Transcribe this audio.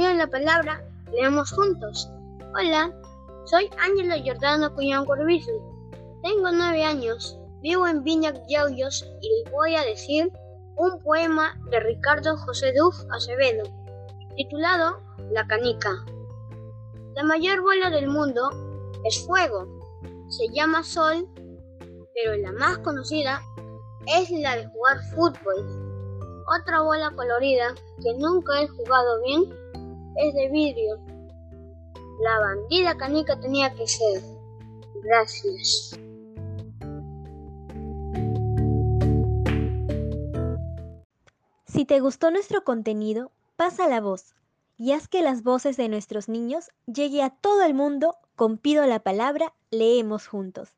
en la palabra, leemos juntos. Hola, soy Ángelo Giordano Cuñón Corbizu. Tengo nueve años, vivo en Viña Yauyos y les voy a decir un poema de Ricardo José Duf Acevedo, titulado La canica. La mayor bola del mundo es fuego, se llama sol, pero la más conocida es la de jugar fútbol. Otra bola colorida que nunca he jugado bien es de vidrio. La bandida canica tenía que ser. Gracias. Si te gustó nuestro contenido, pasa la voz y haz que las voces de nuestros niños llegue a todo el mundo con Pido la Palabra, leemos juntos.